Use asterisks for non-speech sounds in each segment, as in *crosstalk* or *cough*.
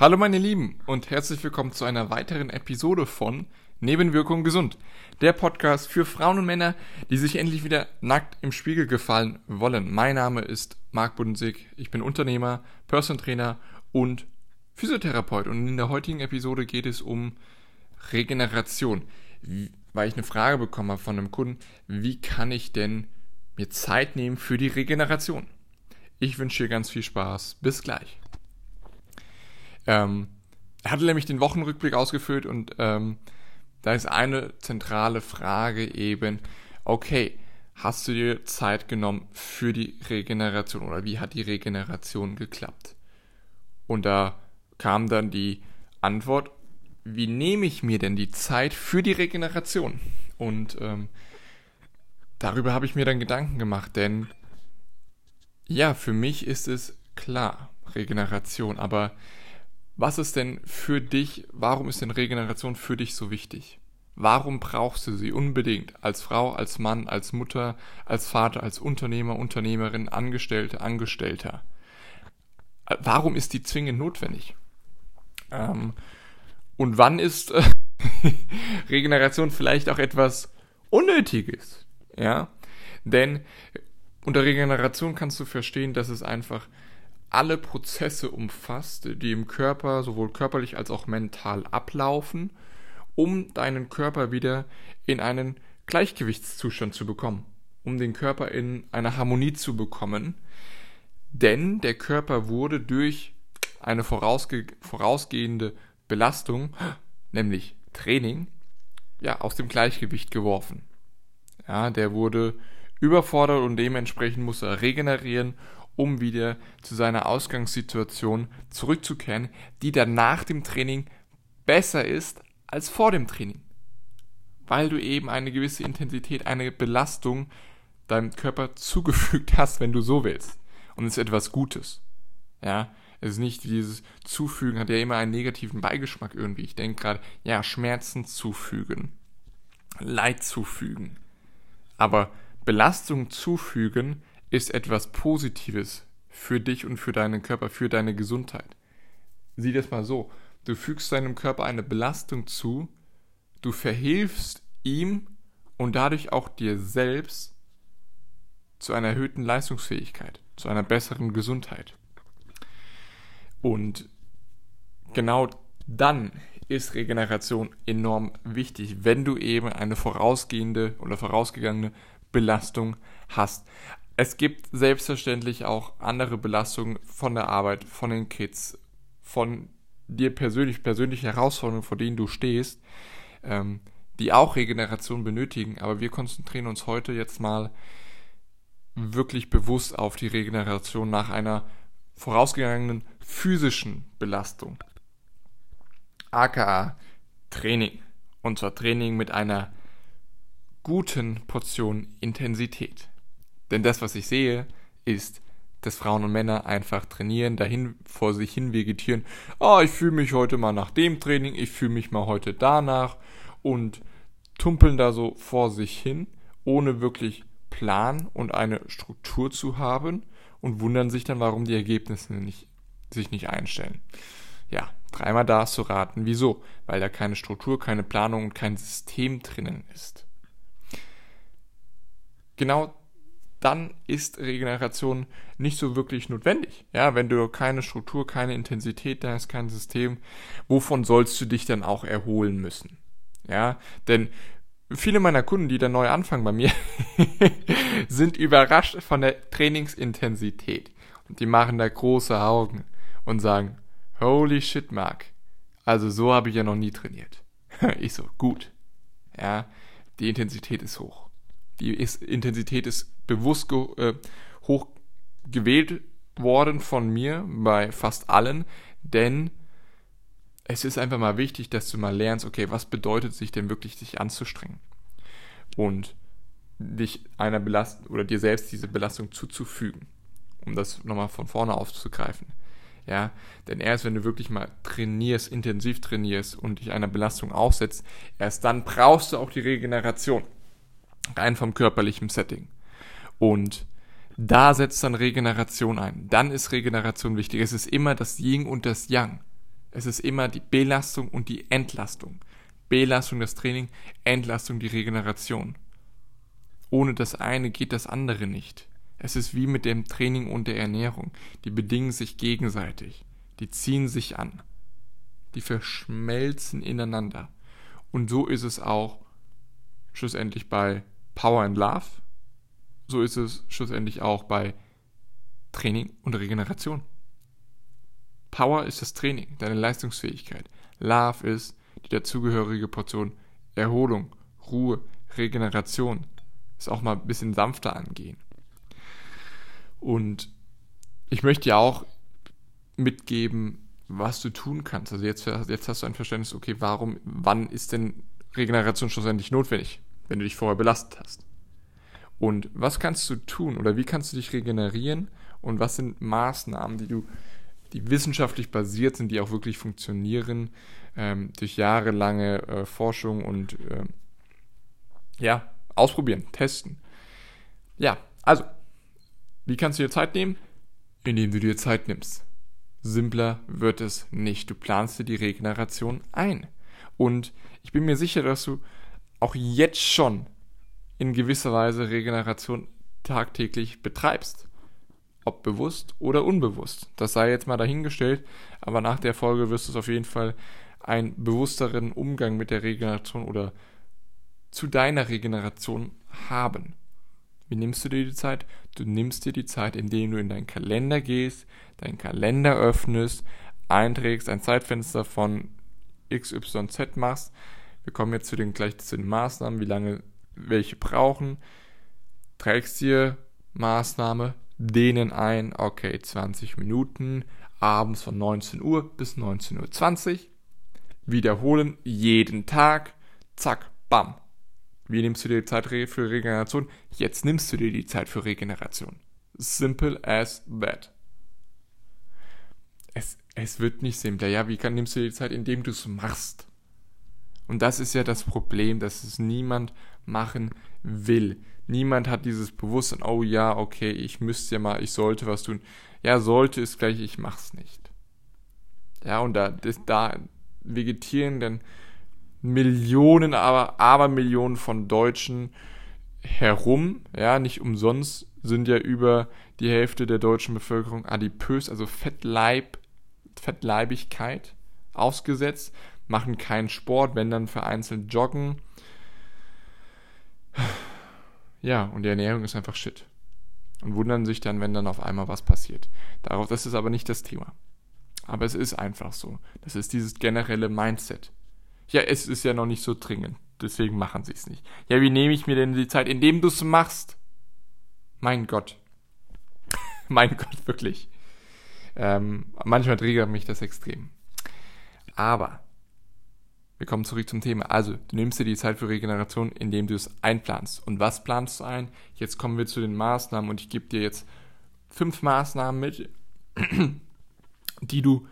Hallo meine Lieben und herzlich willkommen zu einer weiteren Episode von Nebenwirkung gesund. Der Podcast für Frauen und Männer, die sich endlich wieder nackt im Spiegel gefallen wollen. Mein Name ist Marc Budensig, ich bin Unternehmer, Person Trainer und Physiotherapeut und in der heutigen Episode geht es um Regeneration. Weil ich eine Frage bekommen habe von einem Kunden, wie kann ich denn mir Zeit nehmen für die Regeneration? Ich wünsche dir ganz viel Spaß. Bis gleich. Ähm, er hatte nämlich den Wochenrückblick ausgefüllt und ähm, da ist eine zentrale Frage eben, okay, hast du dir Zeit genommen für die Regeneration oder wie hat die Regeneration geklappt? Und da kam dann die Antwort, wie nehme ich mir denn die Zeit für die Regeneration? Und ähm, darüber habe ich mir dann Gedanken gemacht, denn ja, für mich ist es klar, Regeneration, aber was ist denn für dich, warum ist denn Regeneration für dich so wichtig? Warum brauchst du sie unbedingt als Frau, als Mann, als Mutter, als Vater, als Unternehmer, Unternehmerin, Angestellte, Angestellter? Warum ist die zwingend notwendig? Ähm, und wann ist äh, *laughs* Regeneration vielleicht auch etwas Unnötiges? Ja, denn unter Regeneration kannst du verstehen, dass es einfach alle Prozesse umfasst, die im Körper sowohl körperlich als auch mental ablaufen, um deinen Körper wieder in einen Gleichgewichtszustand zu bekommen, um den Körper in eine Harmonie zu bekommen. Denn der Körper wurde durch eine vorausge vorausgehende Belastung, nämlich Training, ja, aus dem Gleichgewicht geworfen. Ja, der wurde überfordert und dementsprechend muss er regenerieren um wieder zu seiner Ausgangssituation zurückzukehren, die dann nach dem Training besser ist als vor dem Training. Weil du eben eine gewisse Intensität, eine Belastung deinem Körper zugefügt hast, wenn du so willst. Und es ist etwas Gutes. Ja, es ist nicht dieses Zufügen, hat ja immer einen negativen Beigeschmack irgendwie. Ich denke gerade, ja, Schmerzen zufügen, Leid zufügen. Aber Belastung zufügen ist etwas Positives für dich und für deinen Körper, für deine Gesundheit. Sieh das mal so. Du fügst deinem Körper eine Belastung zu, du verhilfst ihm und dadurch auch dir selbst zu einer erhöhten Leistungsfähigkeit, zu einer besseren Gesundheit. Und genau dann ist Regeneration enorm wichtig, wenn du eben eine vorausgehende oder vorausgegangene Belastung hast. Es gibt selbstverständlich auch andere Belastungen von der Arbeit, von den Kids, von dir persönlich, persönliche Herausforderungen, vor denen du stehst, ähm, die auch Regeneration benötigen. Aber wir konzentrieren uns heute jetzt mal wirklich bewusst auf die Regeneration nach einer vorausgegangenen physischen Belastung. aka Training. Und zwar Training mit einer guten Portion Intensität. Denn das, was ich sehe, ist, dass Frauen und Männer einfach trainieren, dahin vor sich hin vegetieren. Ah, oh, ich fühle mich heute mal nach dem Training, ich fühle mich mal heute danach und tumpeln da so vor sich hin, ohne wirklich Plan und eine Struktur zu haben und wundern sich dann, warum die Ergebnisse nicht, sich nicht einstellen. Ja, dreimal da zu raten, wieso? Weil da keine Struktur, keine Planung und kein System drinnen ist. Genau dann ist Regeneration nicht so wirklich notwendig. Ja, wenn du keine Struktur, keine Intensität da hast, kein System, wovon sollst du dich dann auch erholen müssen? Ja, denn viele meiner Kunden, die dann neu anfangen bei mir, *laughs* sind überrascht von der Trainingsintensität. Und die machen da große Augen und sagen, holy shit, Mark. Also so habe ich ja noch nie trainiert. *laughs* ich so, gut. Ja, die Intensität ist hoch. Die ist, Intensität ist bewusst äh, hoch gewählt worden von mir bei fast allen, denn es ist einfach mal wichtig, dass du mal lernst, okay, was bedeutet sich denn wirklich, sich anzustrengen? Und dich einer Belastung oder dir selbst diese Belastung zuzufügen, um das nochmal von vorne aufzugreifen. Ja, denn erst wenn du wirklich mal trainierst, intensiv trainierst und dich einer Belastung aussetzt, erst dann brauchst du auch die Regeneration. Rein vom körperlichen Setting. Und da setzt dann Regeneration ein. Dann ist Regeneration wichtig. Es ist immer das Yin und das Yang. Es ist immer die Belastung und die Entlastung. Belastung das Training, Entlastung die Regeneration. Ohne das eine geht das andere nicht. Es ist wie mit dem Training und der Ernährung. Die bedingen sich gegenseitig. Die ziehen sich an. Die verschmelzen ineinander. Und so ist es auch schlussendlich bei Power and Love. So ist es schlussendlich auch bei Training und Regeneration. Power ist das Training, deine Leistungsfähigkeit. Love ist die dazugehörige Portion Erholung, Ruhe, Regeneration. Ist auch mal ein bisschen sanfter angehen. Und ich möchte dir auch mitgeben, was du tun kannst. Also jetzt, jetzt hast du ein Verständnis, okay, warum, wann ist denn Regeneration schlussendlich notwendig, wenn du dich vorher belastet hast? Und was kannst du tun oder wie kannst du dich regenerieren und was sind Maßnahmen, die du, die wissenschaftlich basiert sind, die auch wirklich funktionieren, ähm, durch jahrelange äh, Forschung und äh, ja, ausprobieren, testen. Ja, also, wie kannst du dir Zeit nehmen? Indem du dir Zeit nimmst. Simpler wird es nicht. Du planst dir die Regeneration ein. Und ich bin mir sicher, dass du auch jetzt schon in gewisser Weise Regeneration tagtäglich betreibst. Ob bewusst oder unbewusst. Das sei jetzt mal dahingestellt, aber nach der Folge wirst du es auf jeden Fall einen bewussteren Umgang mit der Regeneration oder zu deiner Regeneration haben. Wie nimmst du dir die Zeit? Du nimmst dir die Zeit, indem du in deinen Kalender gehst, deinen Kalender öffnest, einträgst, ein Zeitfenster von XYZ machst. Wir kommen jetzt zu den gleich zu den Maßnahmen, wie lange welche brauchen. Trägst dir Maßnahme, dehnen ein, okay, 20 Minuten, abends von 19 Uhr bis 19.20 Uhr. Wiederholen jeden Tag, zack, bam. Wie nimmst du dir die Zeit für Regeneration? Jetzt nimmst du dir die Zeit für Regeneration. Simple as that. Es, es wird nicht simpler. Ja, wie kann, nimmst du dir die Zeit, indem du es machst? Und das ist ja das Problem, dass es niemand machen will. Niemand hat dieses Bewusstsein, oh ja, okay, ich müsste ja mal, ich sollte was tun. Ja, sollte ist gleich, ich mach's nicht. Ja, und da, das, da vegetieren dann Millionen, aber, aber Millionen von Deutschen herum. Ja, nicht umsonst sind ja über die Hälfte der deutschen Bevölkerung adipös, also Fettleib, Fettleibigkeit ausgesetzt machen keinen Sport, wenn dann vereinzelt joggen. Ja, und die Ernährung ist einfach Shit. Und wundern sich dann, wenn dann auf einmal was passiert. Darauf, das ist aber nicht das Thema. Aber es ist einfach so. Das ist dieses generelle Mindset. Ja, es ist ja noch nicht so dringend. Deswegen machen sie es nicht. Ja, wie nehme ich mir denn die Zeit, indem du es machst? Mein Gott. *laughs* mein Gott, wirklich. Ähm, manchmal triggert mich das extrem. Aber wir kommen zurück zum Thema. Also, du nimmst dir die Zeit für Regeneration, indem du es einplanst. Und was planst du ein? Jetzt kommen wir zu den Maßnahmen und ich gebe dir jetzt fünf Maßnahmen mit, *clears throat* die du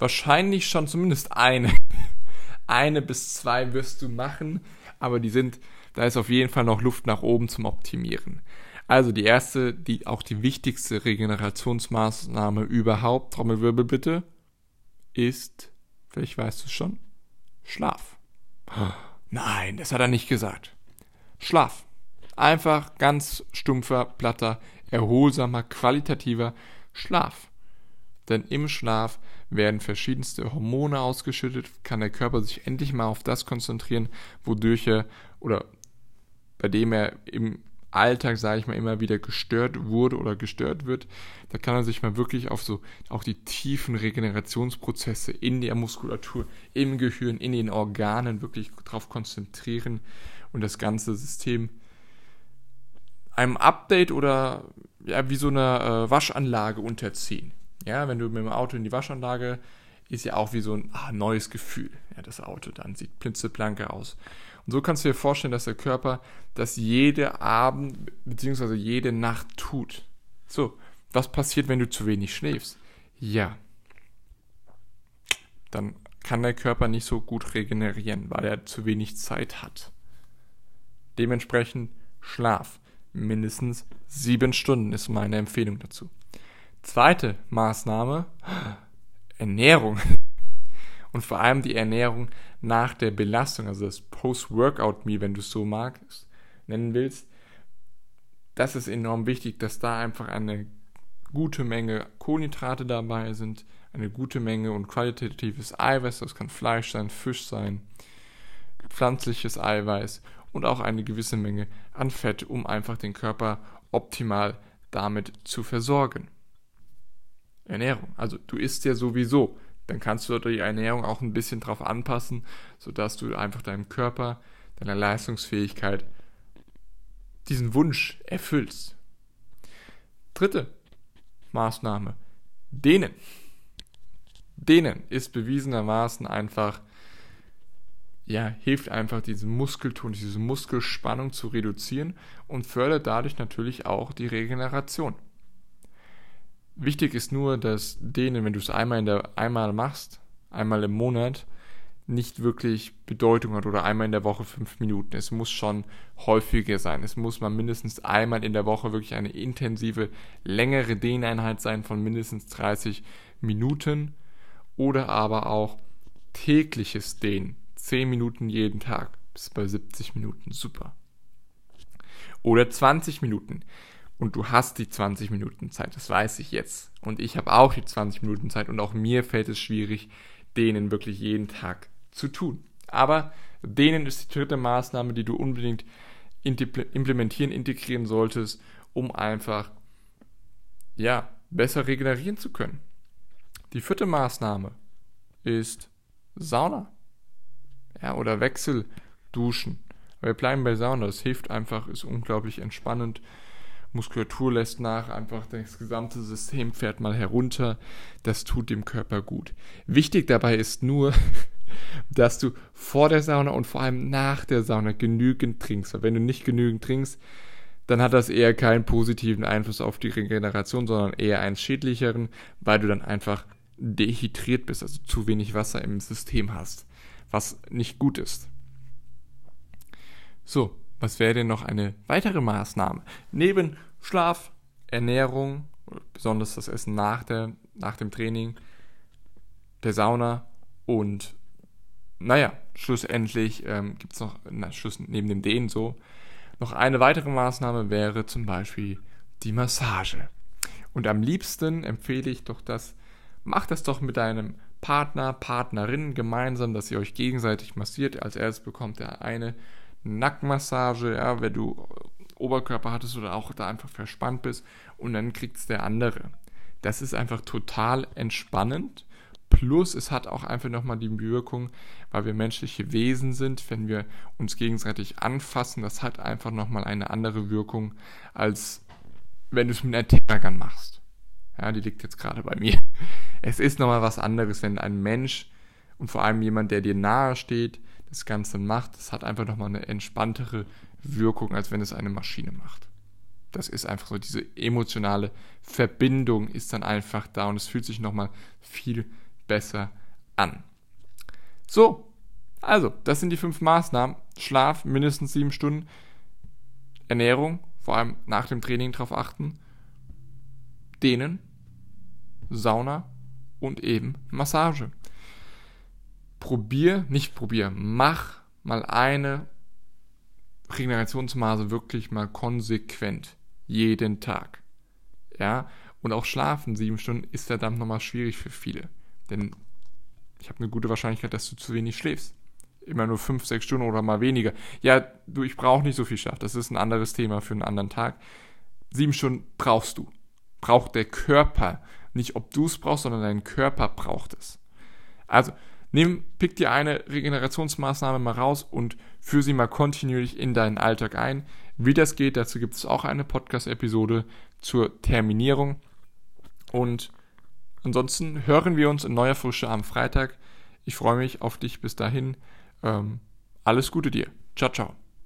wahrscheinlich schon zumindest eine, *laughs* eine bis zwei wirst du machen, aber die sind, da ist auf jeden Fall noch Luft nach oben zum Optimieren. Also die erste, die auch die wichtigste Regenerationsmaßnahme überhaupt, Trommelwirbel bitte, ist, vielleicht weißt du es schon, Schlaf. Nein, das hat er nicht gesagt. Schlaf. Einfach ganz stumpfer, platter, erholsamer, qualitativer Schlaf. Denn im Schlaf werden verschiedenste Hormone ausgeschüttet, kann der Körper sich endlich mal auf das konzentrieren, wodurch er oder bei dem er im Alltag, sage ich mal, immer wieder gestört wurde oder gestört wird, da kann er sich mal wirklich auf so auch die tiefen Regenerationsprozesse in der Muskulatur, im Gehirn, in den Organen wirklich darauf konzentrieren und das ganze System einem Update oder ja, wie so eine äh, Waschanlage unterziehen. Ja, wenn du mit dem Auto in die Waschanlage ist ja auch wie so ein ah, neues Gefühl. Ja, das Auto dann sieht blitzeblanke aus. Und so kannst du dir vorstellen, dass der Körper das jede Abend bzw. jede Nacht tut. So, was passiert, wenn du zu wenig schläfst? Ja, dann kann der Körper nicht so gut regenerieren, weil er zu wenig Zeit hat. Dementsprechend Schlaf. Mindestens sieben Stunden ist meine Empfehlung dazu. Zweite Maßnahme, Ernährung. Und vor allem die Ernährung nach der Belastung, also das Post-Workout-Meal, wenn du es so magst, nennen willst, das ist enorm wichtig, dass da einfach eine gute Menge Kohlenhydrate dabei sind, eine gute Menge und qualitatives Eiweiß, das kann Fleisch sein, Fisch sein, pflanzliches Eiweiß und auch eine gewisse Menge an Fett, um einfach den Körper optimal damit zu versorgen. Ernährung. Also du isst ja sowieso. Dann kannst du die Ernährung auch ein bisschen drauf anpassen, sodass du einfach deinem Körper, deiner Leistungsfähigkeit diesen Wunsch erfüllst. Dritte Maßnahme. Dehnen. Dehnen ist bewiesenermaßen einfach, ja, hilft einfach diesen Muskelton, diese Muskelspannung zu reduzieren und fördert dadurch natürlich auch die Regeneration. Wichtig ist nur, dass Dehnen, wenn du es einmal, in der, einmal machst, einmal im Monat, nicht wirklich Bedeutung hat oder einmal in der Woche fünf Minuten. Es muss schon häufiger sein. Es muss mal mindestens einmal in der Woche wirklich eine intensive, längere Dehneinheit sein von mindestens 30 Minuten oder aber auch tägliches Dehnen. 10 Minuten jeden Tag bis bei 70 Minuten. Super. Oder 20 Minuten. Und du hast die 20 Minuten Zeit, das weiß ich jetzt. Und ich habe auch die 20 Minuten Zeit und auch mir fällt es schwierig, denen wirklich jeden Tag zu tun. Aber denen ist die dritte Maßnahme, die du unbedingt implementieren, integrieren solltest, um einfach ja, besser regenerieren zu können. Die vierte Maßnahme ist Sauna. Ja, oder Wechselduschen. Wir bleiben bei Sauna, das hilft einfach, ist unglaublich entspannend. Muskulatur lässt nach, einfach das gesamte System fährt mal herunter. Das tut dem Körper gut. Wichtig dabei ist nur, *laughs* dass du vor der Sauna und vor allem nach der Sauna genügend trinkst. Weil wenn du nicht genügend trinkst, dann hat das eher keinen positiven Einfluss auf die Regeneration, sondern eher einen schädlicheren, weil du dann einfach dehydriert bist, also zu wenig Wasser im System hast, was nicht gut ist. So, was wäre denn noch eine weitere Maßnahme? Neben Schlaf, Ernährung, besonders das Essen nach, der, nach dem Training, der Sauna und naja, schlussendlich ähm, gibt es noch, na, Schluss, neben dem Dehnen so, noch eine weitere Maßnahme wäre zum Beispiel die Massage. Und am liebsten empfehle ich doch das, macht das doch mit deinem Partner, Partnerin gemeinsam, dass ihr euch gegenseitig massiert. Als erstes bekommt der eine Nackenmassage, ja, wenn du Oberkörper hattest oder auch da einfach verspannt bist und dann kriegt es der andere. Das ist einfach total entspannend Plus es hat auch einfach nochmal die Wirkung, weil wir menschliche Wesen sind, wenn wir uns gegenseitig anfassen, das hat einfach nochmal eine andere Wirkung, als wenn du es mit einer Terragun machst. Ja, die liegt jetzt gerade bei mir. Es ist nochmal was anderes, wenn ein Mensch und vor allem jemand, der dir nahe steht, das Ganze macht. Das hat einfach nochmal eine entspanntere Wirkung, als wenn es eine Maschine macht. Das ist einfach so, diese emotionale Verbindung ist dann einfach da und es fühlt sich nochmal viel besser an. So, also, das sind die fünf Maßnahmen. Schlaf mindestens sieben Stunden. Ernährung, vor allem nach dem Training darauf achten. Dehnen, Sauna und eben Massage. Probier, nicht probier, mach mal eine Regenerationsmaße wirklich mal konsequent. Jeden Tag. Ja, und auch schlafen sieben Stunden ist verdammt nochmal schwierig für viele. Denn ich habe eine gute Wahrscheinlichkeit, dass du zu wenig schläfst. Immer nur fünf, sechs Stunden oder mal weniger. Ja, du, ich brauche nicht so viel Schlaf. Das ist ein anderes Thema für einen anderen Tag. Sieben Stunden brauchst du. Braucht der Körper. Nicht ob du es brauchst, sondern dein Körper braucht es. Also, nimm, pick dir eine Regenerationsmaßnahme mal raus und führe sie mal kontinuierlich in deinen Alltag ein. Wie das geht, dazu gibt es auch eine Podcast-Episode zur Terminierung. Und Ansonsten hören wir uns in neuer Frische am Freitag. Ich freue mich auf dich bis dahin. Ähm, alles Gute dir. Ciao, ciao.